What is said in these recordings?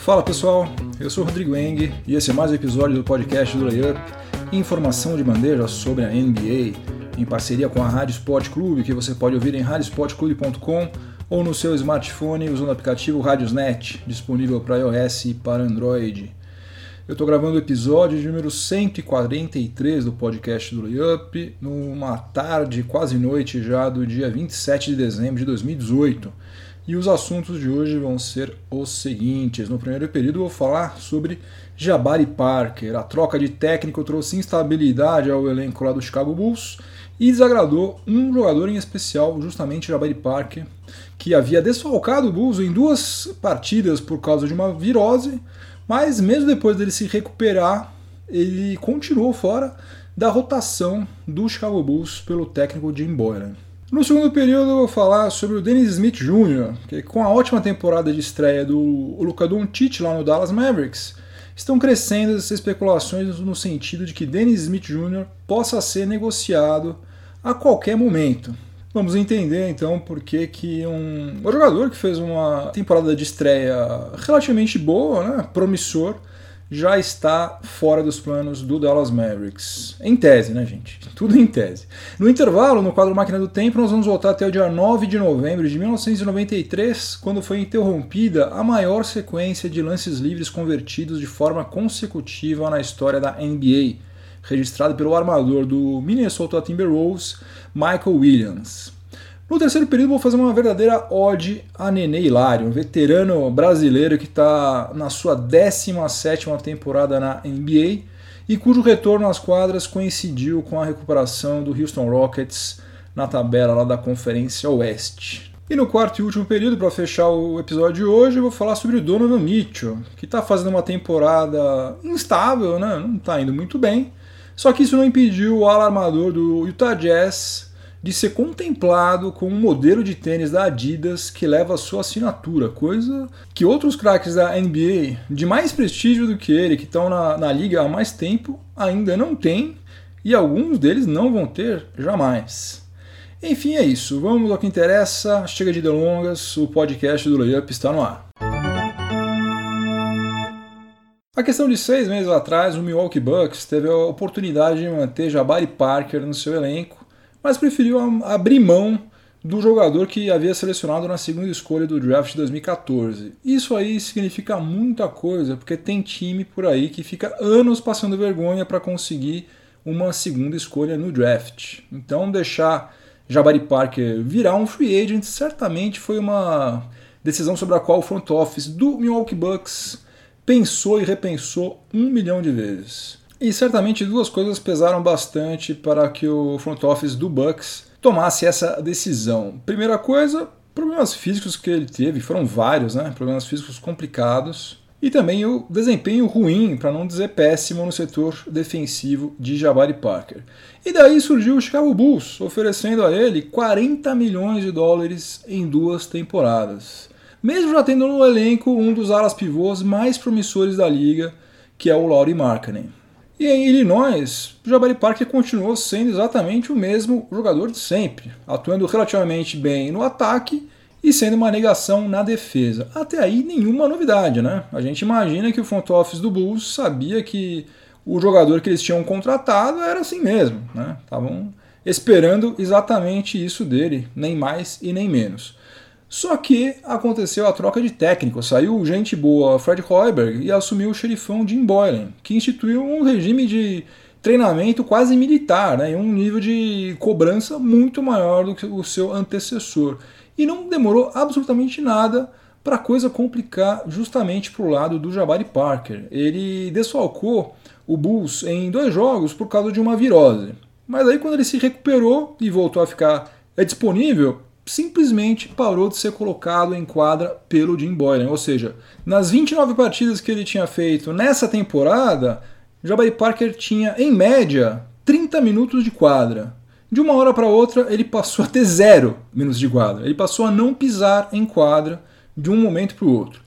Fala pessoal, eu sou Rodrigo Eng e esse é mais um episódio do podcast do Layup, informação de bandeja sobre a NBA, em parceria com a Rádio Sport Clube, que você pode ouvir em radiosportclube.com ou no seu smartphone usando o aplicativo Radiosnet, disponível para iOS e para Android. Eu estou gravando o episódio número 143 do podcast do Layup, numa tarde, quase noite já, do dia 27 de dezembro de 2018. E os assuntos de hoje vão ser os seguintes. No primeiro período, vou falar sobre Jabari Parker. A troca de técnico trouxe instabilidade ao elenco lá do Chicago Bulls e desagradou um jogador em especial, justamente Jabari Parker, que havia desfalcado o Bulls em duas partidas por causa de uma virose, mas mesmo depois dele se recuperar, ele continuou fora da rotação do Chicago Bulls pelo técnico Jim Boylan. No segundo período eu vou falar sobre o Dennis Smith Jr., que com a ótima temporada de estreia do Luka Doncic lá no Dallas Mavericks, estão crescendo as especulações no sentido de que Dennis Smith Jr. possa ser negociado a qualquer momento. Vamos entender então por que, que um, jogador que fez uma temporada de estreia relativamente boa, né, promissor, já está fora dos planos do Dallas Mavericks. Em tese, né, gente? Tudo em tese. No intervalo, no quadro Máquina do Tempo, nós vamos voltar até o dia 9 de novembro de 1993, quando foi interrompida a maior sequência de lances livres convertidos de forma consecutiva na história da NBA, registrado pelo armador do Minnesota Timberwolves, Michael Williams. No terceiro período, vou fazer uma verdadeira ode a Nenê Hilário, um veterano brasileiro que está na sua 17 temporada na NBA e cujo retorno às quadras coincidiu com a recuperação do Houston Rockets na tabela lá da Conferência Oeste. E no quarto e último período, para fechar o episódio de hoje, eu vou falar sobre o Donovan Mitchell, que está fazendo uma temporada instável, né? não está indo muito bem, só que isso não impediu o alarmador do Utah Jazz de ser contemplado com um modelo de tênis da Adidas que leva a sua assinatura, coisa que outros craques da NBA de mais prestígio do que ele, que estão na, na liga há mais tempo, ainda não têm e alguns deles não vão ter jamais. Enfim, é isso. Vamos ao que interessa. Chega de delongas, o podcast do Layup está no ar. A questão de seis meses atrás, o Milwaukee Bucks teve a oportunidade de manter Jabari Parker no seu elenco mas preferiu abrir mão do jogador que havia selecionado na segunda escolha do draft de 2014. Isso aí significa muita coisa, porque tem time por aí que fica anos passando vergonha para conseguir uma segunda escolha no draft. Então deixar Jabari Parker virar um free agent certamente foi uma decisão sobre a qual o front office do Milwaukee Bucks pensou e repensou um milhão de vezes. E certamente duas coisas pesaram bastante para que o front office do Bucks tomasse essa decisão. Primeira coisa, problemas físicos que ele teve, foram vários, né? Problemas físicos complicados. E também o desempenho ruim, para não dizer péssimo, no setor defensivo de Jabari Parker. E daí surgiu o Chicago Bulls, oferecendo a ele 40 milhões de dólares em duas temporadas. Mesmo já tendo no elenco um dos alas pivôs mais promissores da liga, que é o Laurie Markkanen. E em Illinois, Jabari Parker continuou sendo exatamente o mesmo jogador de sempre, atuando relativamente bem no ataque e sendo uma negação na defesa. Até aí nenhuma novidade, né? A gente imagina que o front office do Bulls sabia que o jogador que eles tinham contratado era assim mesmo, né? Estavam esperando exatamente isso dele, nem mais e nem menos. Só que aconteceu a troca de técnico, saiu gente boa Fred Hoiberg e assumiu o xerifão Jim Boylan, que instituiu um regime de treinamento quase militar, né, um nível de cobrança muito maior do que o seu antecessor. E não demorou absolutamente nada para a coisa complicar justamente para o lado do Jabari Parker. Ele desfalcou o Bulls em dois jogos por causa de uma virose. Mas aí quando ele se recuperou e voltou a ficar disponível, simplesmente parou de ser colocado em quadra pelo Jim Boylan. Ou seja, nas 29 partidas que ele tinha feito nessa temporada, Jabari Parker tinha, em média, 30 minutos de quadra. De uma hora para outra, ele passou a ter zero minutos de quadra. Ele passou a não pisar em quadra de um momento para o outro.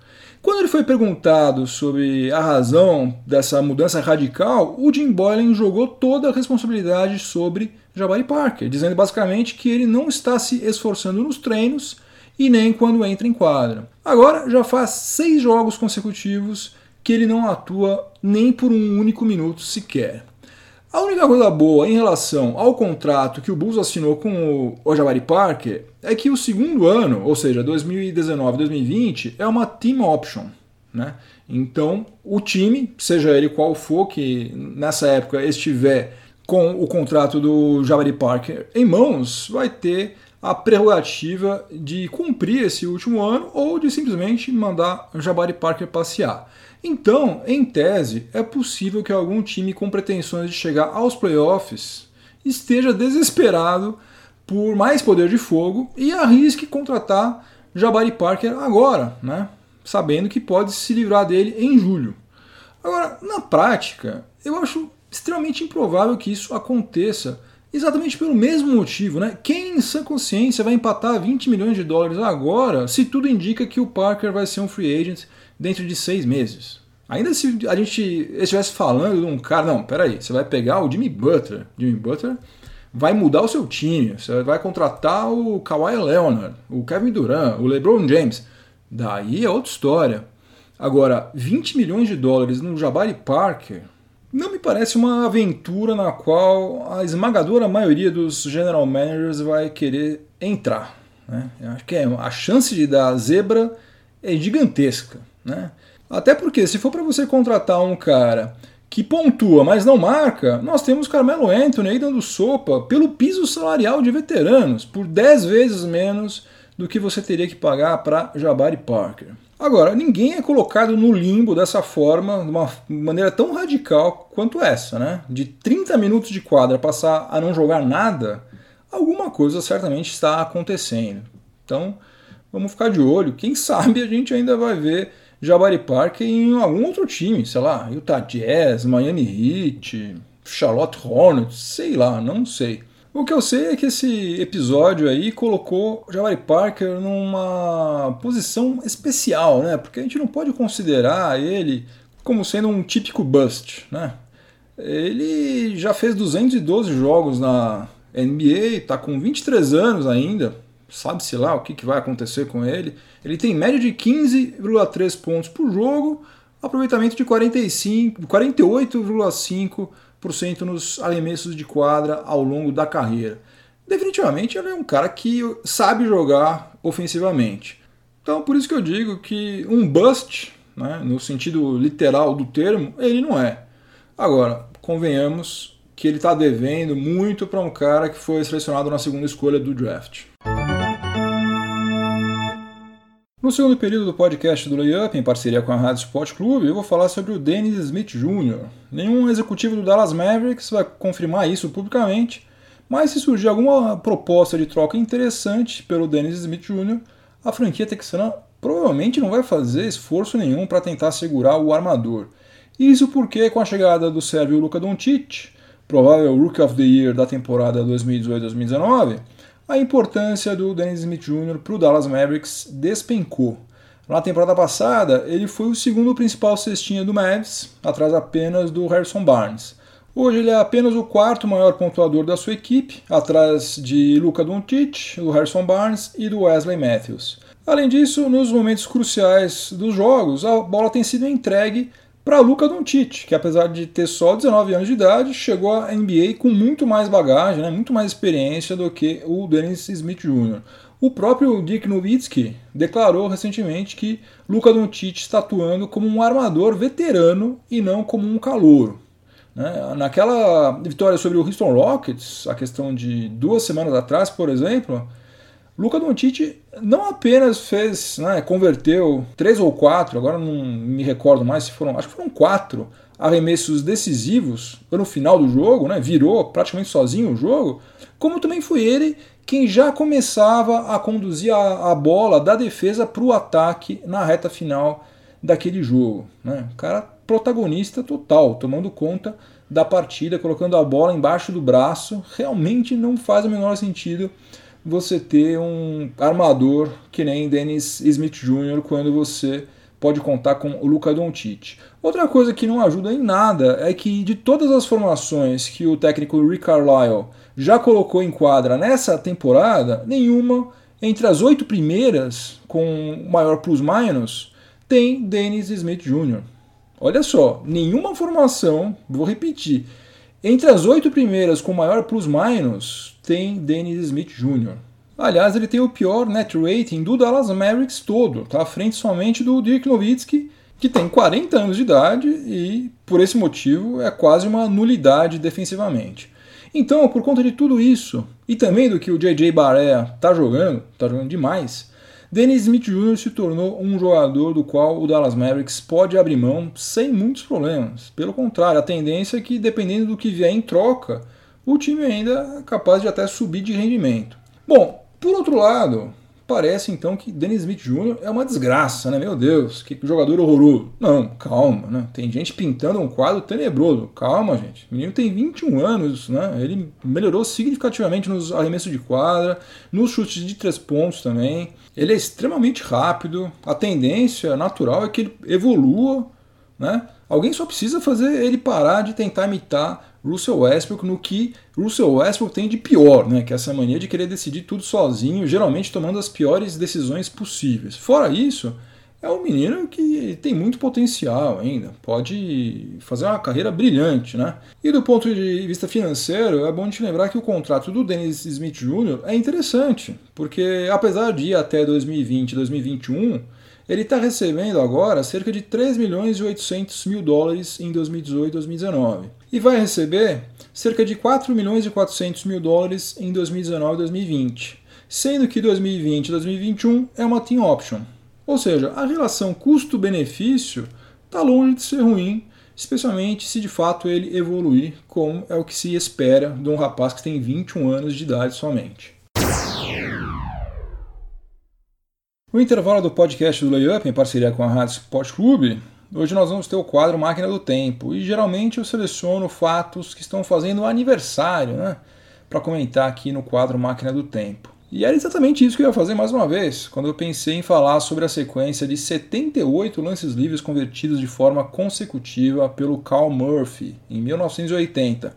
Quando ele foi perguntado sobre a razão dessa mudança radical, o Jim Boylan jogou toda a responsabilidade sobre Jabari Parker, dizendo basicamente que ele não está se esforçando nos treinos e nem quando entra em quadra. Agora já faz seis jogos consecutivos que ele não atua nem por um único minuto sequer. A única coisa boa em relação ao contrato que o Bulls assinou com o Jabari Parker é que o segundo ano, ou seja, 2019-2020, é uma team option. Né? Então, o time, seja ele qual for, que nessa época estiver com o contrato do Jabari Parker em mãos, vai ter a prerrogativa de cumprir esse último ano ou de simplesmente mandar Jabari Parker passear. Então, em tese, é possível que algum time com pretensões de chegar aos playoffs esteja desesperado por mais poder de fogo e arrisque contratar Jabari Parker agora, né? sabendo que pode se livrar dele em julho. Agora, na prática, eu acho extremamente improvável que isso aconteça exatamente pelo mesmo motivo. Né? Quem em sã consciência vai empatar 20 milhões de dólares agora se tudo indica que o Parker vai ser um free agent dentro de seis meses. Ainda se a gente estivesse falando de um cara, não, peraí, você vai pegar o Jimmy Butler. Jimmy Butler vai mudar o seu time, você vai contratar o Kawhi Leonard, o Kevin Durant, o LeBron James. Daí é outra história. Agora, 20 milhões de dólares no Jabari Parker não me parece uma aventura na qual a esmagadora maioria dos general managers vai querer entrar. Né? Eu acho que é, a chance de dar zebra é gigantesca. Né? Até porque, se for para você contratar um cara que pontua, mas não marca, nós temos Carmelo Anthony aí dando sopa pelo piso salarial de veteranos, por 10 vezes menos do que você teria que pagar para Jabari Parker. Agora, ninguém é colocado no limbo dessa forma, de uma maneira tão radical quanto essa, né? De 30 minutos de quadra passar a não jogar nada, alguma coisa certamente está acontecendo. Então, vamos ficar de olho. Quem sabe a gente ainda vai ver Jabari Parker em algum outro time, sei lá, Utah Jazz, Miami Heat, Charlotte Hornets, sei lá, não sei. O que eu sei é que esse episódio aí colocou Jabari Parker numa posição especial, né? Porque a gente não pode considerar ele como sendo um típico bust, né? Ele já fez 212 jogos na NBA, está com 23 anos ainda, sabe-se lá o que, que vai acontecer com ele. Ele tem média de 15,3 pontos por jogo, aproveitamento de 48,5% nos arremessos de quadra ao longo da carreira. Definitivamente ele é um cara que sabe jogar ofensivamente. Então por isso que eu digo que um bust, né, no sentido literal do termo, ele não é. Agora, convenhamos que ele está devendo muito para um cara que foi selecionado na segunda escolha do draft. No segundo período do podcast do Layup, em parceria com a Rádio Sport Clube, eu vou falar sobre o Dennis Smith Jr. Nenhum executivo do Dallas Mavericks vai confirmar isso publicamente, mas se surgir alguma proposta de troca interessante pelo Dennis Smith Jr., a franquia texana provavelmente não vai fazer esforço nenhum para tentar segurar o armador. Isso porque, com a chegada do sérvio Luka Doncic, provável Rookie of the Year da temporada 2018-2019, a importância do Dennis Smith Jr. para o Dallas Mavericks despencou. Na temporada passada, ele foi o segundo principal cestinha do Mavs, atrás apenas do Harrison Barnes. Hoje ele é apenas o quarto maior pontuador da sua equipe, atrás de Luka Doncic, do Harrison Barnes e do Wesley Matthews. Além disso, nos momentos cruciais dos jogos, a bola tem sido entregue para Luca Doncic, que apesar de ter só 19 anos de idade, chegou à NBA com muito mais bagagem, né, muito mais experiência do que o Dennis Smith Jr. O próprio Dick Nowitzki declarou recentemente que Luca Doncic está atuando como um armador veterano e não como um calouro. Né? Naquela vitória sobre o Houston Rockets, a questão de duas semanas atrás, por exemplo, Luca Doncic não apenas fez, né, converteu três ou quatro, agora não me recordo mais se foram, acho que foram quatro arremessos decisivos no final do jogo, né, virou praticamente sozinho o jogo, como também foi ele quem já começava a conduzir a, a bola da defesa para o ataque na reta final daquele jogo. Né? O cara protagonista total, tomando conta da partida, colocando a bola embaixo do braço, realmente não faz o menor sentido você ter um armador que nem Dennis Smith Jr. quando você pode contar com o Luca Doncic. Outra coisa que não ajuda em nada é que de todas as formações que o técnico Rick Carlisle já colocou em quadra nessa temporada, nenhuma Entre as oito primeiras, com maior plus-minus, tem Dennis Smith Jr. Olha só, nenhuma formação, vou repetir, entre as oito primeiras com maior plus-minus, tem Dennis Smith Jr. Aliás, ele tem o pior net rating do Dallas Mavericks todo, tá à frente somente do Dirk Nowitzki, que tem 40 anos de idade e, por esse motivo, é quase uma nulidade defensivamente. Então, por conta de tudo isso, e também do que o JJ Barré está jogando, está jogando demais, Dennis Smith Jr. se tornou um jogador do qual o Dallas Mavericks pode abrir mão sem muitos problemas. Pelo contrário, a tendência é que, dependendo do que vier em troca, o time ainda é capaz de até subir de rendimento. Bom, por outro lado, parece então que Dennis Smith Jr. é uma desgraça, né? Meu Deus, que jogador horroroso. Não, calma, né? Tem gente pintando um quadro tenebroso. Calma, gente. O menino tem 21 anos, né? Ele melhorou significativamente nos arremessos de quadra, nos chutes de três pontos também. Ele é extremamente rápido. A tendência natural é que ele evolua, né? Alguém só precisa fazer ele parar de tentar imitar Russell Westbrook no que Russell Westbrook tem de pior, né? Que é essa mania de querer decidir tudo sozinho, geralmente tomando as piores decisões possíveis. Fora isso, é um menino que tem muito potencial ainda, pode fazer uma carreira brilhante, né? E do ponto de vista financeiro, é bom te lembrar que o contrato do Dennis Smith Jr. é interessante, porque apesar de ir até 2020, 2021, ele está recebendo agora cerca de 3 milhões e 800 mil dólares em 2018 e 2019 e vai receber cerca de 4 milhões e 400 mil dólares em 2019 e 2020, sendo que 2020 e 2021 é uma team option. Ou seja, a relação custo-benefício está longe de ser ruim, especialmente se de fato ele evoluir, como é o que se espera de um rapaz que tem 21 anos de idade somente. O intervalo do podcast do Layup, em parceria com a Rádio Sport Clube, Hoje nós vamos ter o quadro Máquina do Tempo e geralmente eu seleciono fatos que estão fazendo aniversário, né? Para comentar aqui no quadro Máquina do Tempo. E era exatamente isso que eu ia fazer mais uma vez, quando eu pensei em falar sobre a sequência de 78 lances livres convertidos de forma consecutiva pelo Cal Murphy em 1980.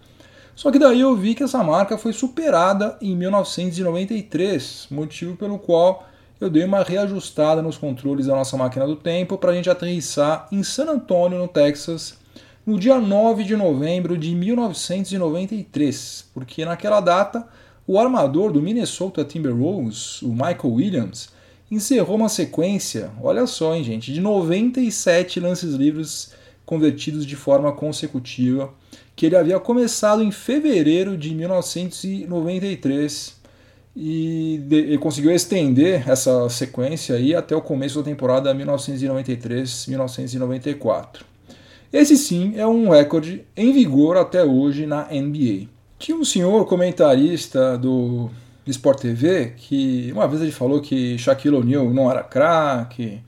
Só que daí eu vi que essa marca foi superada em 1993, motivo pelo qual eu dei uma reajustada nos controles da nossa máquina do tempo para a gente aterrissar em San Antonio, no Texas, no dia 9 de novembro de 1993, porque naquela data o armador do Minnesota Timberwolves, o Michael Williams, encerrou uma sequência, olha só, hein, gente, de 97 lances livres convertidos de forma consecutiva, que ele havia começado em fevereiro de 1993 e ele conseguiu estender essa sequência aí até o começo da temporada 1993-1994. Esse sim é um recorde em vigor até hoje na NBA. Tinha um senhor comentarista do Sport TV que uma vez ele falou que Shaquille O'Neal não era craque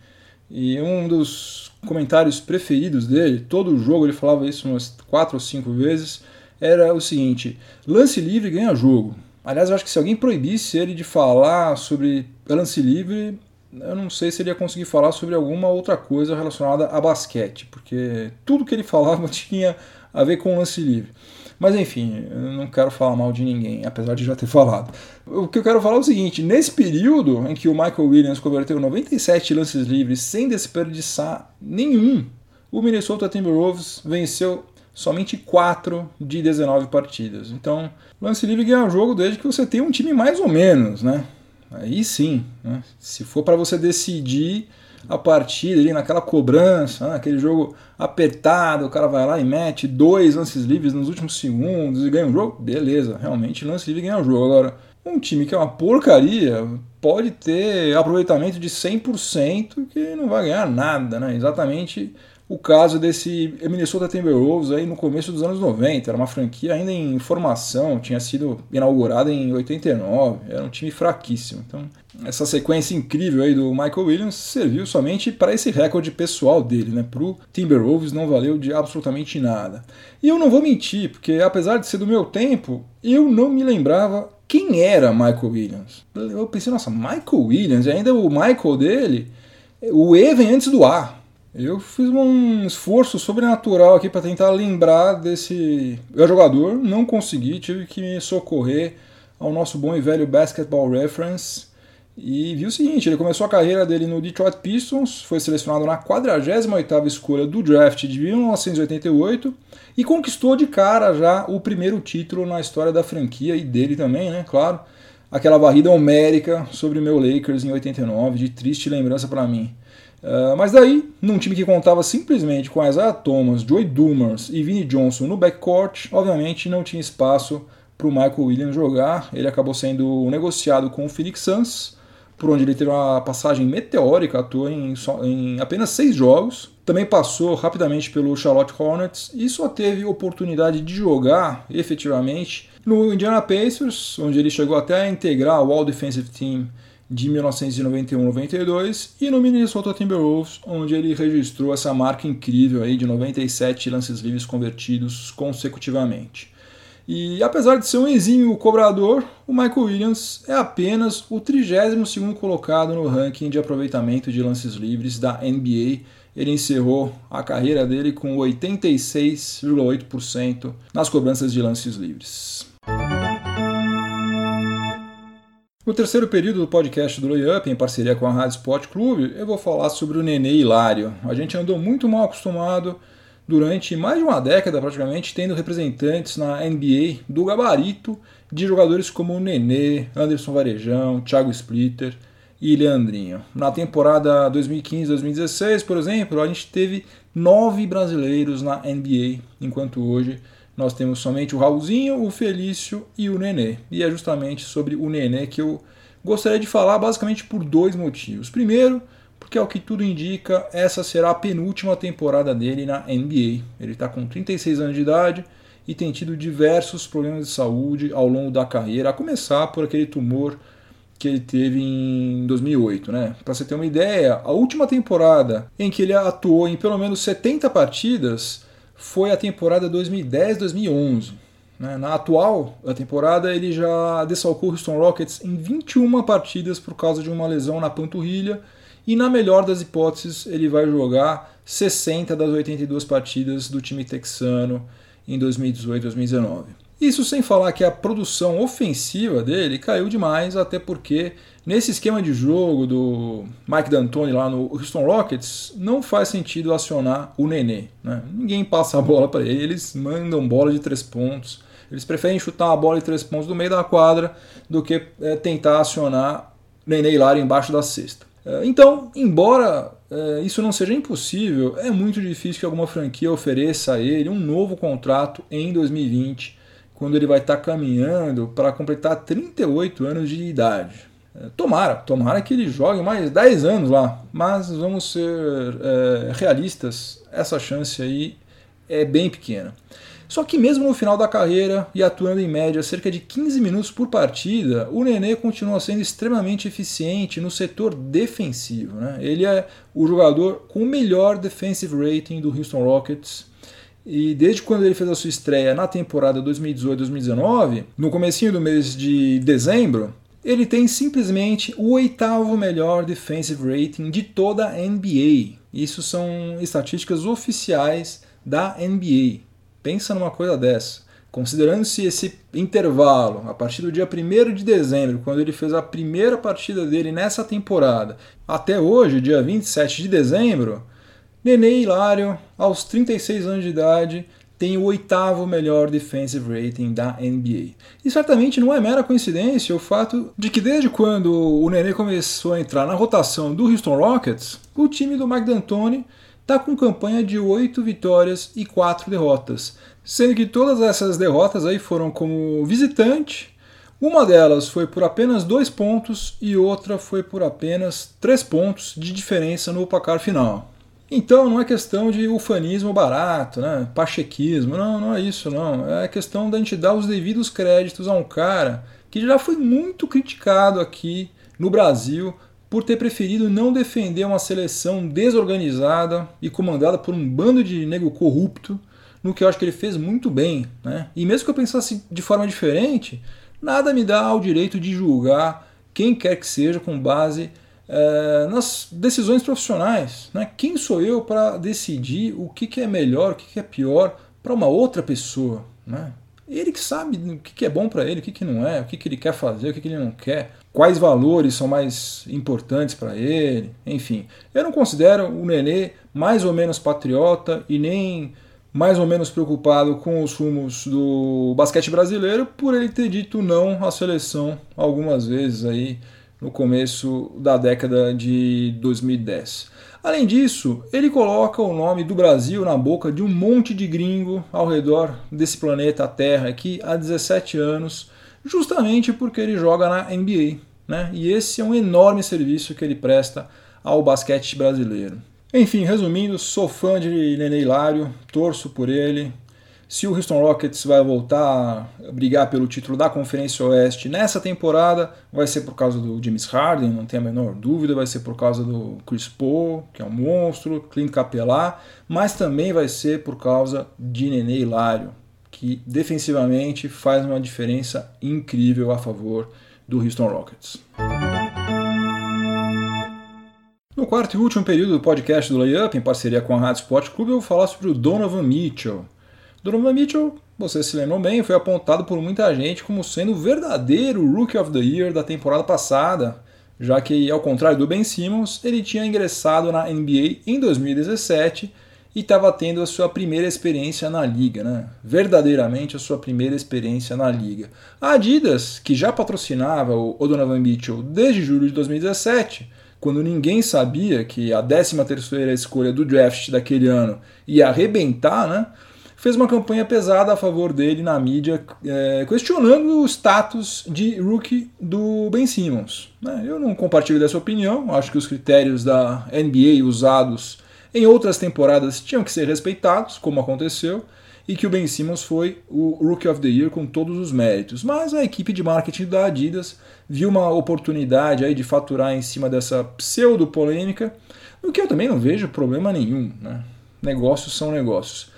e um dos comentários preferidos dele, todo jogo ele falava isso umas quatro ou cinco vezes, era o seguinte: lance livre ganha jogo. Aliás, eu acho que se alguém proibisse ele de falar sobre lance livre, eu não sei se ele ia conseguir falar sobre alguma outra coisa relacionada a basquete, porque tudo que ele falava tinha a ver com lance livre. Mas enfim, eu não quero falar mal de ninguém, apesar de já ter falado. O que eu quero falar é o seguinte: nesse período em que o Michael Williams converteu 97 lances livres sem desperdiçar nenhum, o Minnesota Timberwolves venceu somente 4 de 19 partidas. Então, lance livre ganha o jogo desde que você tenha um time mais ou menos, né? Aí sim, né? se for para você decidir a partida ali naquela cobrança, né? aquele jogo apertado, o cara vai lá e mete dois lances livres nos últimos segundos e ganha o jogo, beleza, realmente lance livre ganha o jogo. Agora, um time que é uma porcaria pode ter aproveitamento de 100% que não vai ganhar nada, né? Exatamente o caso desse Minnesota Timberwolves aí no começo dos anos 90. Era uma franquia ainda em formação, tinha sido inaugurada em 89, era um time fraquíssimo. Então, essa sequência incrível aí do Michael Williams serviu somente para esse recorde pessoal dele, né? Pro Timberwolves não valeu de absolutamente nada. E eu não vou mentir, porque apesar de ser do meu tempo, eu não me lembrava quem era Michael Williams. Eu pensei, nossa, Michael Williams, e ainda o Michael dele, o E vem antes do A. Eu fiz um esforço sobrenatural aqui para tentar lembrar desse jogador, não consegui, tive que me socorrer ao nosso bom e velho Basketball Reference e viu o seguinte, ele começou a carreira dele no Detroit Pistons, foi selecionado na 48ª escolha do draft de 1988 e conquistou de cara já o primeiro título na história da franquia e dele também, né, claro. Aquela varrida homérica sobre o meu Lakers em 89, de triste lembrança para mim. Uh, mas daí, num time que contava simplesmente com Isaiah Thomas, Joey Dumars e Vinnie Johnson no backcourt, obviamente não tinha espaço para o Michael Williams jogar. Ele acabou sendo negociado com o Phoenix Suns, por onde ele teve uma passagem meteórica, atuou em, só, em apenas seis jogos. Também passou rapidamente pelo Charlotte Hornets e só teve oportunidade de jogar efetivamente no Indiana Pacers, onde ele chegou até a integrar o All Defensive Team de 1991-92 e no Minnesota Timberwolves, onde ele registrou essa marca incrível aí de 97 lances livres convertidos consecutivamente. E apesar de ser um exímio cobrador, o Michael Williams é apenas o 32º colocado no ranking de aproveitamento de lances livres da NBA. Ele encerrou a carreira dele com 86,8% nas cobranças de lances livres. No terceiro período do podcast do Layup, em parceria com a Rádio Sport Clube, eu vou falar sobre o Nenê Hilário. A gente andou muito mal acostumado durante mais de uma década praticamente, tendo representantes na NBA do gabarito de jogadores como o Nenê, Anderson Varejão, Thiago Splitter e Leandrinho. Na temporada 2015-2016, por exemplo, a gente teve nove brasileiros na NBA, enquanto hoje nós temos somente o Raulzinho, o Felício e o Nenê. E é justamente sobre o Nenê que eu gostaria de falar basicamente por dois motivos. Primeiro, porque ao que tudo indica, essa será a penúltima temporada dele na NBA. Ele está com 36 anos de idade e tem tido diversos problemas de saúde ao longo da carreira, a começar por aquele tumor que ele teve em 2008, né? Para você ter uma ideia, a última temporada em que ele atuou em pelo menos 70 partidas foi a temporada 2010-2011. Né? Na atual a temporada, ele já desfalcou o Houston Rockets em 21 partidas por causa de uma lesão na panturrilha e na melhor das hipóteses, ele vai jogar 60 das 82 partidas do time texano em 2018 2019. Isso sem falar que a produção ofensiva dele caiu demais, até porque nesse esquema de jogo do Mike D'Antoni lá no Houston Rockets, não faz sentido acionar o Nenê. Né? Ninguém passa a bola para ele, eles mandam bola de três pontos. Eles preferem chutar a bola de três pontos do meio da quadra do que é, tentar acionar Nenê Hilário embaixo da cesta. É, então, embora é, isso não seja impossível, é muito difícil que alguma franquia ofereça a ele um novo contrato em 2020, quando ele vai estar caminhando para completar 38 anos de idade. É, tomara, tomara que ele jogue mais 10 anos lá, mas vamos ser é, realistas, essa chance aí é bem pequena. Só que mesmo no final da carreira e atuando em média cerca de 15 minutos por partida, o Nenê continua sendo extremamente eficiente no setor defensivo. Né? Ele é o jogador com o melhor defensive rating do Houston Rockets. E desde quando ele fez a sua estreia na temporada 2018-2019, no comecinho do mês de dezembro, ele tem simplesmente o oitavo melhor defensive rating de toda a NBA. Isso são estatísticas oficiais da NBA. Pensa numa coisa dessa. Considerando-se esse intervalo, a partir do dia 1 de dezembro, quando ele fez a primeira partida dele nessa temporada, até hoje, dia 27 de dezembro, Nenê Hilário, aos 36 anos de idade, tem o oitavo melhor defensive rating da NBA. E certamente não é mera coincidência o fato de que desde quando o Nenê começou a entrar na rotação do Houston Rockets, o time do Mike D'Antoni está com campanha de 8 vitórias e 4 derrotas, sendo que todas essas derrotas aí foram como visitante. Uma delas foi por apenas 2 pontos e outra foi por apenas 3 pontos de diferença no placar final. Então não é questão de ufanismo barato, né? pachequismo, não, não é isso não. É questão da gente dar os devidos créditos a um cara que já foi muito criticado aqui no Brasil por ter preferido não defender uma seleção desorganizada e comandada por um bando de nego corrupto, no que eu acho que ele fez muito bem. Né? E mesmo que eu pensasse de forma diferente, nada me dá o direito de julgar quem quer que seja com base é, nas decisões profissionais. Né? Quem sou eu para decidir o que, que é melhor, o que, que é pior para uma outra pessoa? Né? Ele que sabe o que é bom para ele, o que não é, o que ele quer fazer, o que ele não quer, quais valores são mais importantes para ele, enfim. Eu não considero o Nenê mais ou menos patriota e nem mais ou menos preocupado com os rumos do basquete brasileiro por ele ter dito não à seleção algumas vezes aí no começo da década de 2010. Além disso, ele coloca o nome do Brasil na boca de um monte de gringo ao redor desse planeta Terra aqui há 17 anos, justamente porque ele joga na NBA. Né? E esse é um enorme serviço que ele presta ao basquete brasileiro. Enfim, resumindo, sou fã de Nenê Hilário, torço por ele. Se o Houston Rockets vai voltar a brigar pelo título da Conferência Oeste nessa temporada, vai ser por causa do James Harden, não tem a menor dúvida, vai ser por causa do Chris Paul, que é um monstro, Clint Capela, mas também vai ser por causa de Nenê Hilário, que defensivamente faz uma diferença incrível a favor do Houston Rockets. No quarto e último período do podcast do Layup, em parceria com a Rádio Sport Clube, eu vou falar sobre o Donovan Mitchell. Donovan Mitchell, vocês se lembram bem, foi apontado por muita gente como sendo o verdadeiro Rookie of the Year da temporada passada, já que, ao contrário do Ben Simmons, ele tinha ingressado na NBA em 2017 e estava tendo a sua primeira experiência na liga, né? verdadeiramente a sua primeira experiência na liga. A Adidas, que já patrocinava o Donovan Mitchell desde julho de 2017, quando ninguém sabia que a 13ª escolha do draft daquele ano ia arrebentar, né? Fez uma campanha pesada a favor dele na mídia, é, questionando o status de rookie do Ben Simmons. Né? Eu não compartilho dessa opinião, acho que os critérios da NBA usados em outras temporadas tinham que ser respeitados, como aconteceu, e que o Ben Simmons foi o Rookie of the Year com todos os méritos. Mas a equipe de marketing da Adidas viu uma oportunidade aí de faturar em cima dessa pseudo-polêmica, no que eu também não vejo problema nenhum. Né? Negócios são negócios.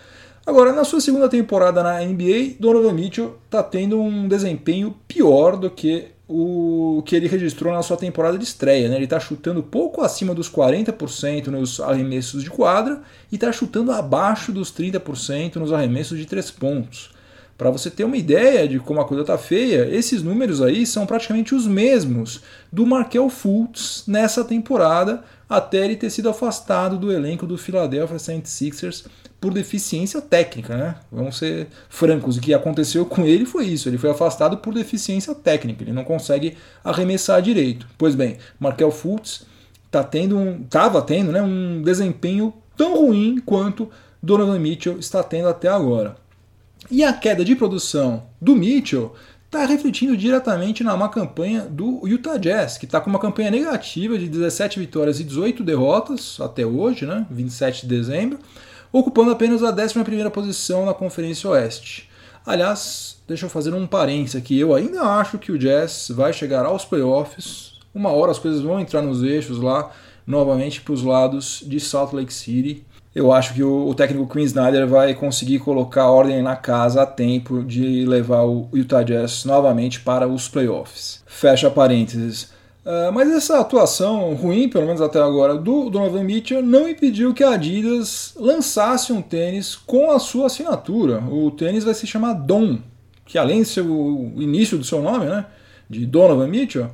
Agora, na sua segunda temporada na NBA, Donovan Mitchell está tendo um desempenho pior do que o que ele registrou na sua temporada de estreia. Né? Ele está chutando pouco acima dos 40% nos arremessos de quadra e está chutando abaixo dos 30% nos arremessos de três pontos. Para você ter uma ideia de como a coisa está feia, esses números aí são praticamente os mesmos do Markel Fultz nessa temporada, até ele ter sido afastado do elenco do Philadelphia 76ers por deficiência técnica, né? Vamos ser francos, o que aconteceu com ele foi isso, ele foi afastado por deficiência técnica, ele não consegue arremessar direito. Pois bem, Markel Fultz tá tendo um, tava tendo né, um desempenho tão ruim quanto Donovan Mitchell está tendo até agora. E a queda de produção do Mitchell está refletindo diretamente na má campanha do Utah Jazz, que está com uma campanha negativa de 17 vitórias e 18 derrotas até hoje, né, 27 de dezembro, ocupando apenas a 11 posição na Conferência Oeste. Aliás, deixa eu fazer um parênteses aqui, eu ainda acho que o Jazz vai chegar aos playoffs, uma hora as coisas vão entrar nos eixos lá, novamente para os lados de Salt Lake City. Eu acho que o, técnico Quinn Snyder vai conseguir colocar ordem na casa a tempo de levar o Utah Jazz novamente para os playoffs. Fecha parênteses. Uh, mas essa atuação ruim, pelo menos até agora, do Donovan Mitchell não impediu que a Adidas lançasse um tênis com a sua assinatura. O tênis vai se chamar Dom, que além de ser o início do seu nome, né, de Donovan Mitchell,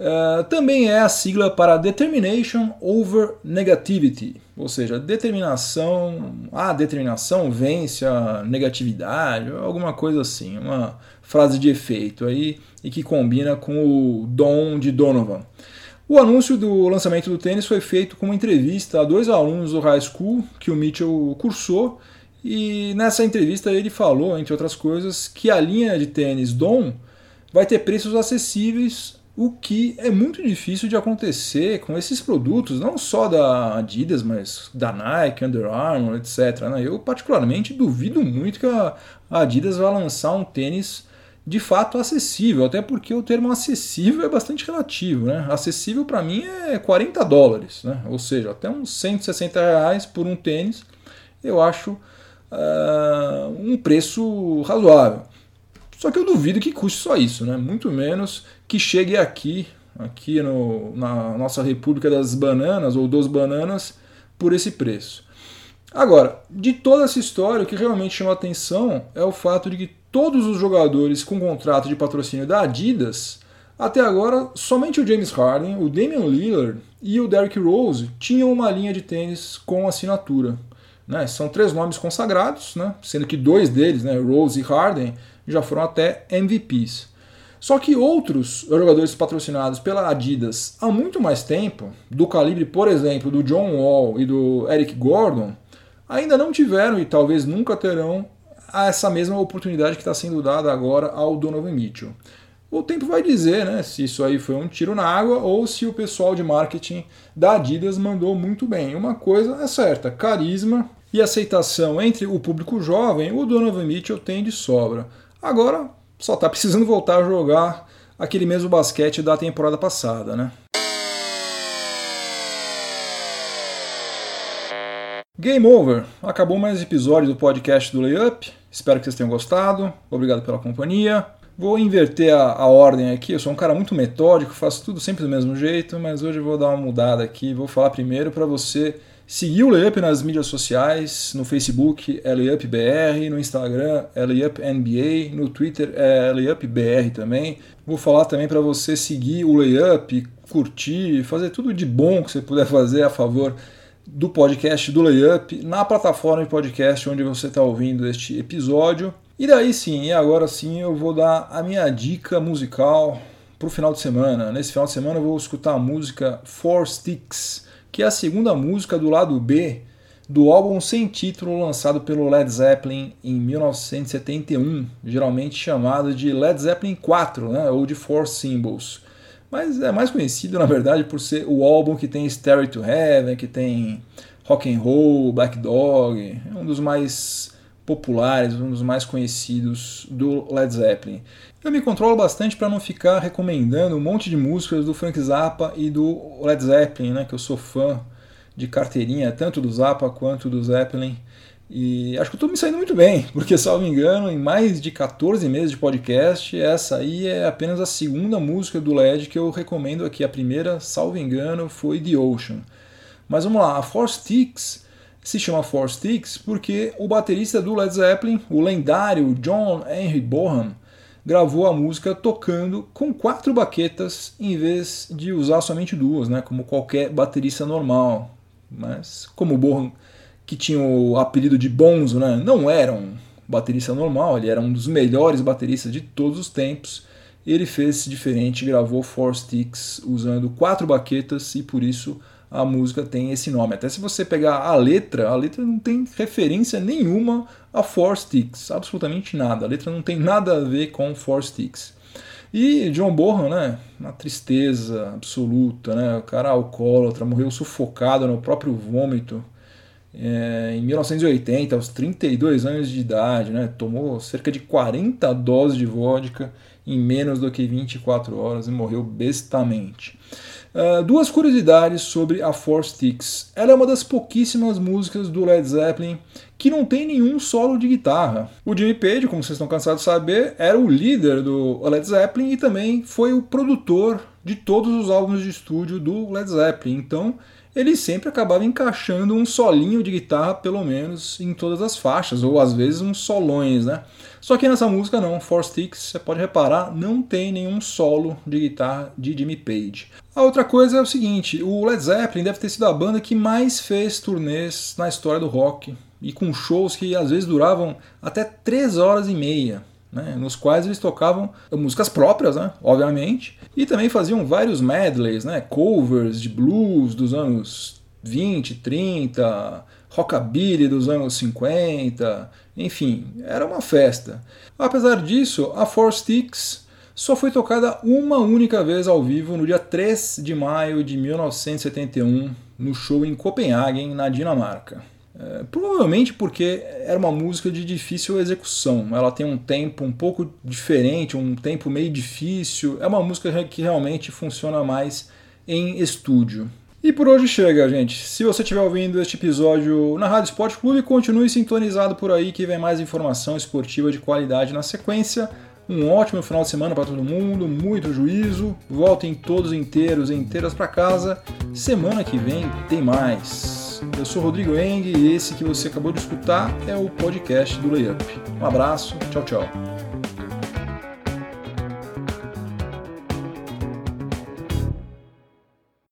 uh, também é a sigla para Determination Over Negativity, ou seja, determinação, a determinação vence a negatividade, alguma coisa assim, uma frase de efeito aí e que combina com o Dom de Donovan. O anúncio do lançamento do tênis foi feito com uma entrevista a dois alunos do high school que o Mitchell cursou, e nessa entrevista ele falou, entre outras coisas, que a linha de tênis Dom vai ter preços acessíveis, o que é muito difícil de acontecer com esses produtos, não só da Adidas, mas da Nike, Under Armour, etc. Né? Eu particularmente duvido muito que a Adidas vá lançar um tênis de fato acessível, até porque o termo acessível é bastante relativo. Né? Acessível para mim é 40 dólares, né? ou seja, até uns 160 reais por um tênis, eu acho uh, um preço razoável. Só que eu duvido que custe só isso, né? muito menos que chegue aqui, aqui no, na nossa República das Bananas ou dos Bananas, por esse preço. Agora, de toda essa história, o que realmente chama atenção é o fato de que todos os jogadores com contrato de patrocínio da Adidas, até agora, somente o James Harden, o Damian Lillard e o Derrick Rose tinham uma linha de tênis com assinatura. Né? São três nomes consagrados, né? sendo que dois deles, né, Rose e Harden, já foram até MVPs. Só que outros jogadores patrocinados pela Adidas há muito mais tempo, do calibre, por exemplo, do John Wall e do Eric Gordon, ainda não tiveram e talvez nunca terão essa mesma oportunidade que está sendo dada agora ao Donovan Mitchell. O tempo vai dizer né, se isso aí foi um tiro na água ou se o pessoal de marketing da Adidas mandou muito bem. Uma coisa é certa: carisma e aceitação entre o público jovem, o Donovan Mitchell tem de sobra. Agora, só está precisando voltar a jogar aquele mesmo basquete da temporada passada, né? Game over! Acabou mais um episódio do podcast do Layup. Espero que vocês tenham gostado. Obrigado pela companhia. Vou inverter a, a, ordem aqui. Eu sou um cara muito metódico, faço tudo sempre do mesmo jeito, mas hoje eu vou dar uma mudada aqui. Vou falar primeiro para você Seguir o Layup nas mídias sociais, no Facebook é LayupBR, no Instagram é LayupNBA, no Twitter é LayupBR também. Vou falar também para você seguir o Layup, curtir, fazer tudo de bom que você puder fazer a favor do podcast do Layup na plataforma de podcast onde você está ouvindo este episódio. E daí sim, e agora sim eu vou dar a minha dica musical para o final de semana. Nesse final de semana eu vou escutar a música Four Sticks que é a segunda música do lado B do álbum sem título lançado pelo Led Zeppelin em 1971, geralmente chamado de Led Zeppelin 4, né, ou de Four Symbols. Mas é mais conhecido, na verdade, por ser o álbum que tem Stairway to Heaven, que tem Rock and Roll, Black Dog, é um dos mais populares, um dos mais conhecidos do Led Zeppelin. Eu me controlo bastante para não ficar recomendando um monte de músicas do Frank Zappa e do Led Zeppelin, né, que eu sou fã de carteirinha, tanto do Zappa quanto do Zeppelin. E acho que eu estou me saindo muito bem, porque, salvo engano, em mais de 14 meses de podcast, essa aí é apenas a segunda música do LED que eu recomendo aqui. A primeira, salvo engano, foi The Ocean. Mas vamos lá, a Four Sticks se chama Four Sticks porque o baterista do Led Zeppelin, o lendário John Henry Bonham, gravou a música tocando com quatro baquetas em vez de usar somente duas, né, como qualquer baterista normal. Mas como o Bonham, que tinha o apelido de Bonzo, né, não era um baterista normal, ele era um dos melhores bateristas de todos os tempos. Ele fez diferente, gravou Four Sticks usando quatro baquetas e por isso a música tem esse nome. Até se você pegar a letra, a letra não tem referência nenhuma a Four Sticks, absolutamente nada. A letra não tem nada a ver com Four Sticks. E John Bonham, né, uma tristeza absoluta, né, o cara alcoólatra, morreu sufocado no próprio vômito é, em 1980, aos 32 anos de idade, né, tomou cerca de 40 doses de vodka em menos do que 24 horas e morreu bestamente. Uh, duas curiosidades sobre a Four Sticks. Ela é uma das pouquíssimas músicas do Led Zeppelin que não tem nenhum solo de guitarra. O Jimmy Page, como vocês estão cansados de saber, era o líder do Led Zeppelin e também foi o produtor de todos os álbuns de estúdio do Led Zeppelin. Então, ele sempre acabava encaixando um solinho de guitarra, pelo menos, em todas as faixas, ou às vezes uns solões, né? Só que nessa música não, Four Sticks, você pode reparar, não tem nenhum solo de guitarra de Jimmy Page. A outra coisa é o seguinte, o Led Zeppelin deve ter sido a banda que mais fez turnês na história do rock, e com shows que às vezes duravam até 3 horas e meia né, nos quais eles tocavam músicas próprias, né, obviamente, e também faziam vários medleys, né, covers de blues dos anos 20, 30, rockabilly dos anos 50, enfim, era uma festa. Apesar disso, a Four Sticks só foi tocada uma única vez ao vivo no dia 3 de maio de 1971, no show em Copenhagen, na Dinamarca. É, provavelmente porque era uma música de difícil execução. Ela tem um tempo um pouco diferente, um tempo meio difícil. É uma música que realmente funciona mais em estúdio. E por hoje chega, gente. Se você estiver ouvindo este episódio na Rádio Sport Clube, continue sintonizado por aí que vem mais informação esportiva de qualidade na sequência. Um ótimo final de semana para todo mundo, muito juízo. Voltem todos inteiros e inteiras para casa. Semana que vem tem mais. Eu sou Rodrigo Eng e esse que você acabou de escutar é o podcast do Layup. Um abraço, tchau, tchau.